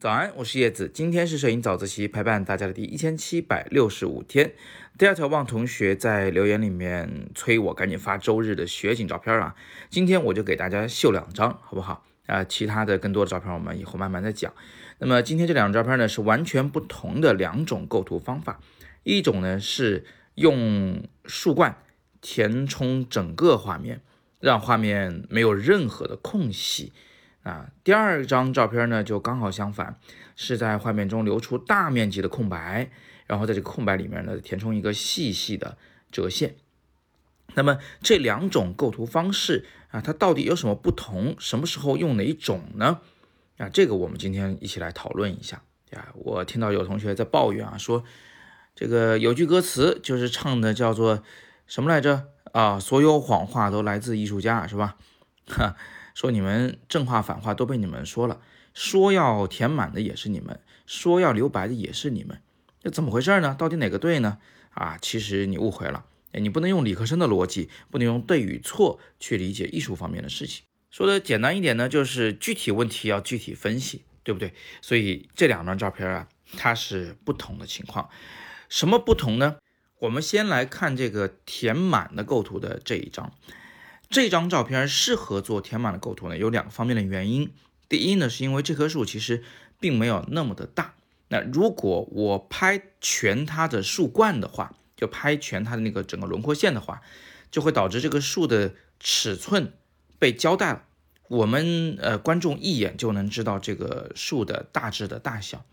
早安，我是叶子。今天是摄影早自习陪伴大家的第一千七百六十五天。第二条，望同学在留言里面催我赶紧发周日的雪景照片啊。今天我就给大家秀两张，好不好？啊，其他的更多的照片我们以后慢慢再讲。那么今天这两张照片呢，是完全不同的两种构图方法。一种呢是用树冠填充整个画面，让画面没有任何的空隙。啊，第二张照片呢，就刚好相反，是在画面中留出大面积的空白，然后在这个空白里面呢，填充一个细细的折线。那么这两种构图方式啊，它到底有什么不同？什么时候用哪一种呢？啊，这个我们今天一起来讨论一下呀。我听到有同学在抱怨啊，说这个有句歌词就是唱的叫做什么来着？啊，所有谎话都来自艺术家，是吧？哈。说你们正话反话都被你们说了，说要填满的也是你们，说要留白的也是你们，这怎么回事呢？到底哪个对呢？啊，其实你误会了，你不能用理科生的逻辑，不能用对与错去理解艺术方面的事情。说的简单一点呢，就是具体问题要具体分析，对不对？所以这两张照片啊，它是不同的情况。什么不同呢？我们先来看这个填满的构图的这一张。这张照片适合做填满的构图呢，有两个方面的原因。第一呢，是因为这棵树其实并没有那么的大。那如果我拍全它的树冠的话，就拍全它的那个整个轮廓线的话，就会导致这个树的尺寸被交代了。我们呃观众一眼就能知道这个树的大致的大小，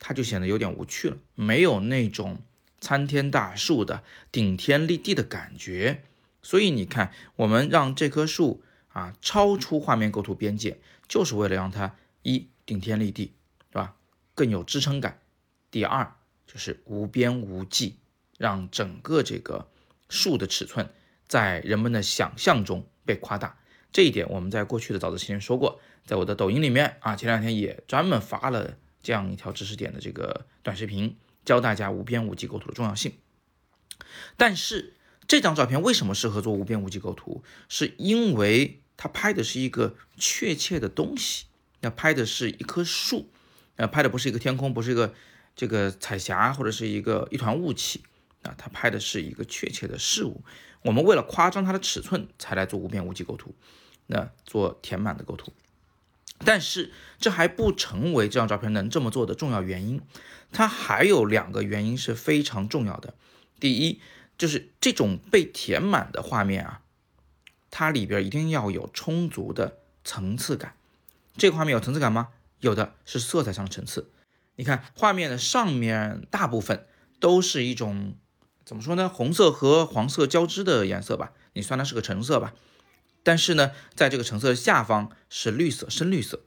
它就显得有点无趣了，没有那种参天大树的顶天立地的感觉。所以你看，我们让这棵树啊超出画面构图边界，就是为了让它一顶天立地，是吧？更有支撑感。第二就是无边无际，让整个这个树的尺寸在人们的想象中被夸大。这一点我们在过去的早自习说过，在我的抖音里面啊，前两天也专门发了这样一条知识点的这个短视频，教大家无边无际构图的重要性。但是。这张照片为什么适合做无边无际构图？是因为它拍的是一个确切的东西，那拍的是一棵树，那拍的不是一个天空，不是一个这个彩霞或者是一个一团雾气，啊，它拍的是一个确切的事物。我们为了夸张它的尺寸，才来做无边无际构图，那做填满的构图。但是这还不成为这张照片能这么做的重要原因，它还有两个原因是非常重要的。第一。就是这种被填满的画面啊，它里边一定要有充足的层次感。这个画面有层次感吗？有的是色彩上的层次。你看画面的上面大部分都是一种怎么说呢？红色和黄色交织的颜色吧，你算它是个橙色吧。但是呢，在这个橙色的下方是绿色、深绿色，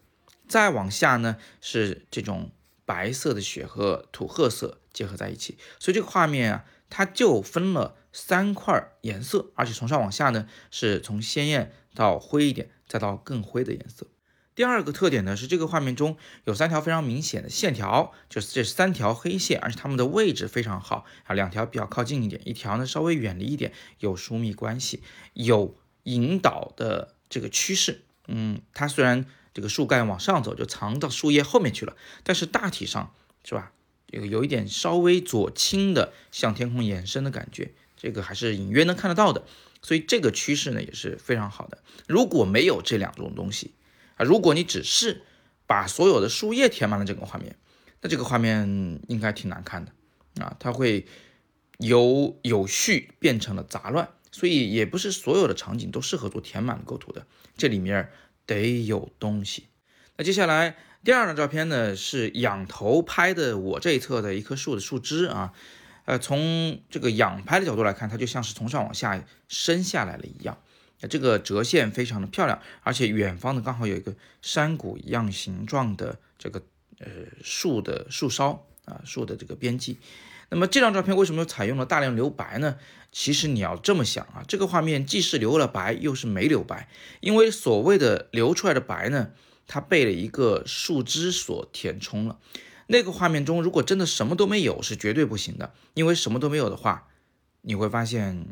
再往下呢是这种白色的雪和土褐色结合在一起，所以这个画面啊。它就分了三块颜色，而且从上往下呢，是从鲜艳到灰一点，再到更灰的颜色。第二个特点呢是这个画面中有三条非常明显的线条，就是这三条黑线，而且它们的位置非常好啊，两条比较靠近一点，一条呢稍微远离一点，有疏密关系，有引导的这个趋势。嗯，它虽然这个树干往上走，就藏到树叶后面去了，但是大体上是吧？有有一点稍微左倾的向天空延伸的感觉，这个还是隐约能看得到的，所以这个趋势呢也是非常好的。如果没有这两种东西啊，如果你只是把所有的树叶填满了整个画面，那这个画面应该挺难看的啊，它会由有序变成了杂乱，所以也不是所有的场景都适合做填满构图的，这里面得有东西。那接下来。第二张照片呢是仰头拍的，我这一侧的一棵树的树枝啊，呃，从这个仰拍的角度来看，它就像是从上往下伸下来了一样，这个折线非常的漂亮，而且远方呢刚好有一个山谷一样形状的这个呃树的树梢啊树的这个边际。那么这张照片为什么采用了大量留白呢？其实你要这么想啊，这个画面既是留了白，又是没留白，因为所谓的留出来的白呢。它被了一个树枝所填充了，那个画面中如果真的什么都没有是绝对不行的，因为什么都没有的话，你会发现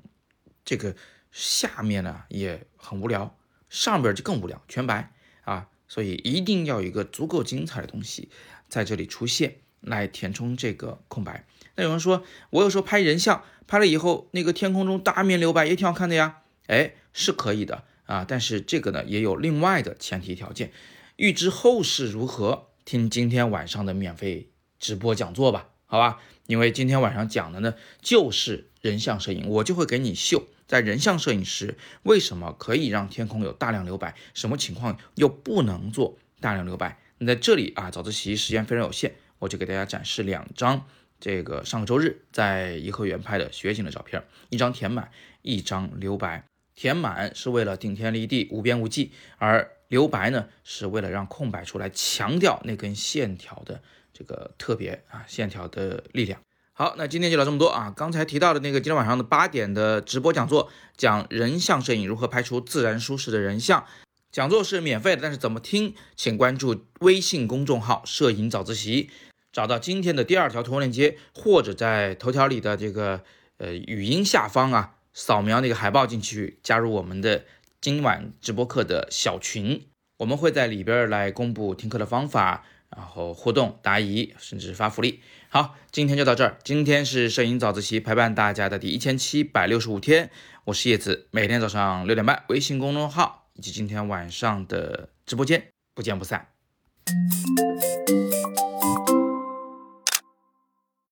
这个下面呢也很无聊，上边就更无聊，全白啊，所以一定要有一个足够精彩的东西在这里出现，来填充这个空白。那有人说，我有时候拍人像，拍了以后那个天空中大面留白也挺好看的呀。哎，是可以的啊，但是这个呢也有另外的前提条件。预知后事如何，听今天晚上的免费直播讲座吧，好吧？因为今天晚上讲的呢就是人像摄影，我就会给你秀，在人像摄影时为什么可以让天空有大量留白，什么情况又不能做大量留白。那在这里啊，早自习时间非常有限，我就给大家展示两张这个上个周日在颐和园拍的雪景的照片，一张填满，一张留白。填满是为了顶天立地、无边无际，而留白呢是为了让空白出来，强调那根线条的这个特别啊，线条的力量。好，那今天就聊这么多啊。刚才提到的那个今天晚上的八点的直播讲座，讲人像摄影如何拍出自然舒适的人像，讲座是免费的，但是怎么听，请关注微信公众号“摄影早自习”，找到今天的第二条图文链接，或者在头条里的这个呃语音下方啊。扫描那个海报进去，加入我们的今晚直播课的小群，我们会在里边来公布听课的方法，然后互动答疑，甚至发福利。好，今天就到这儿。今天是摄影早自习陪伴大家的第一千七百六十五天，我是叶子，每天早上六点半，微信公众号以及今天晚上的直播间，不见不散。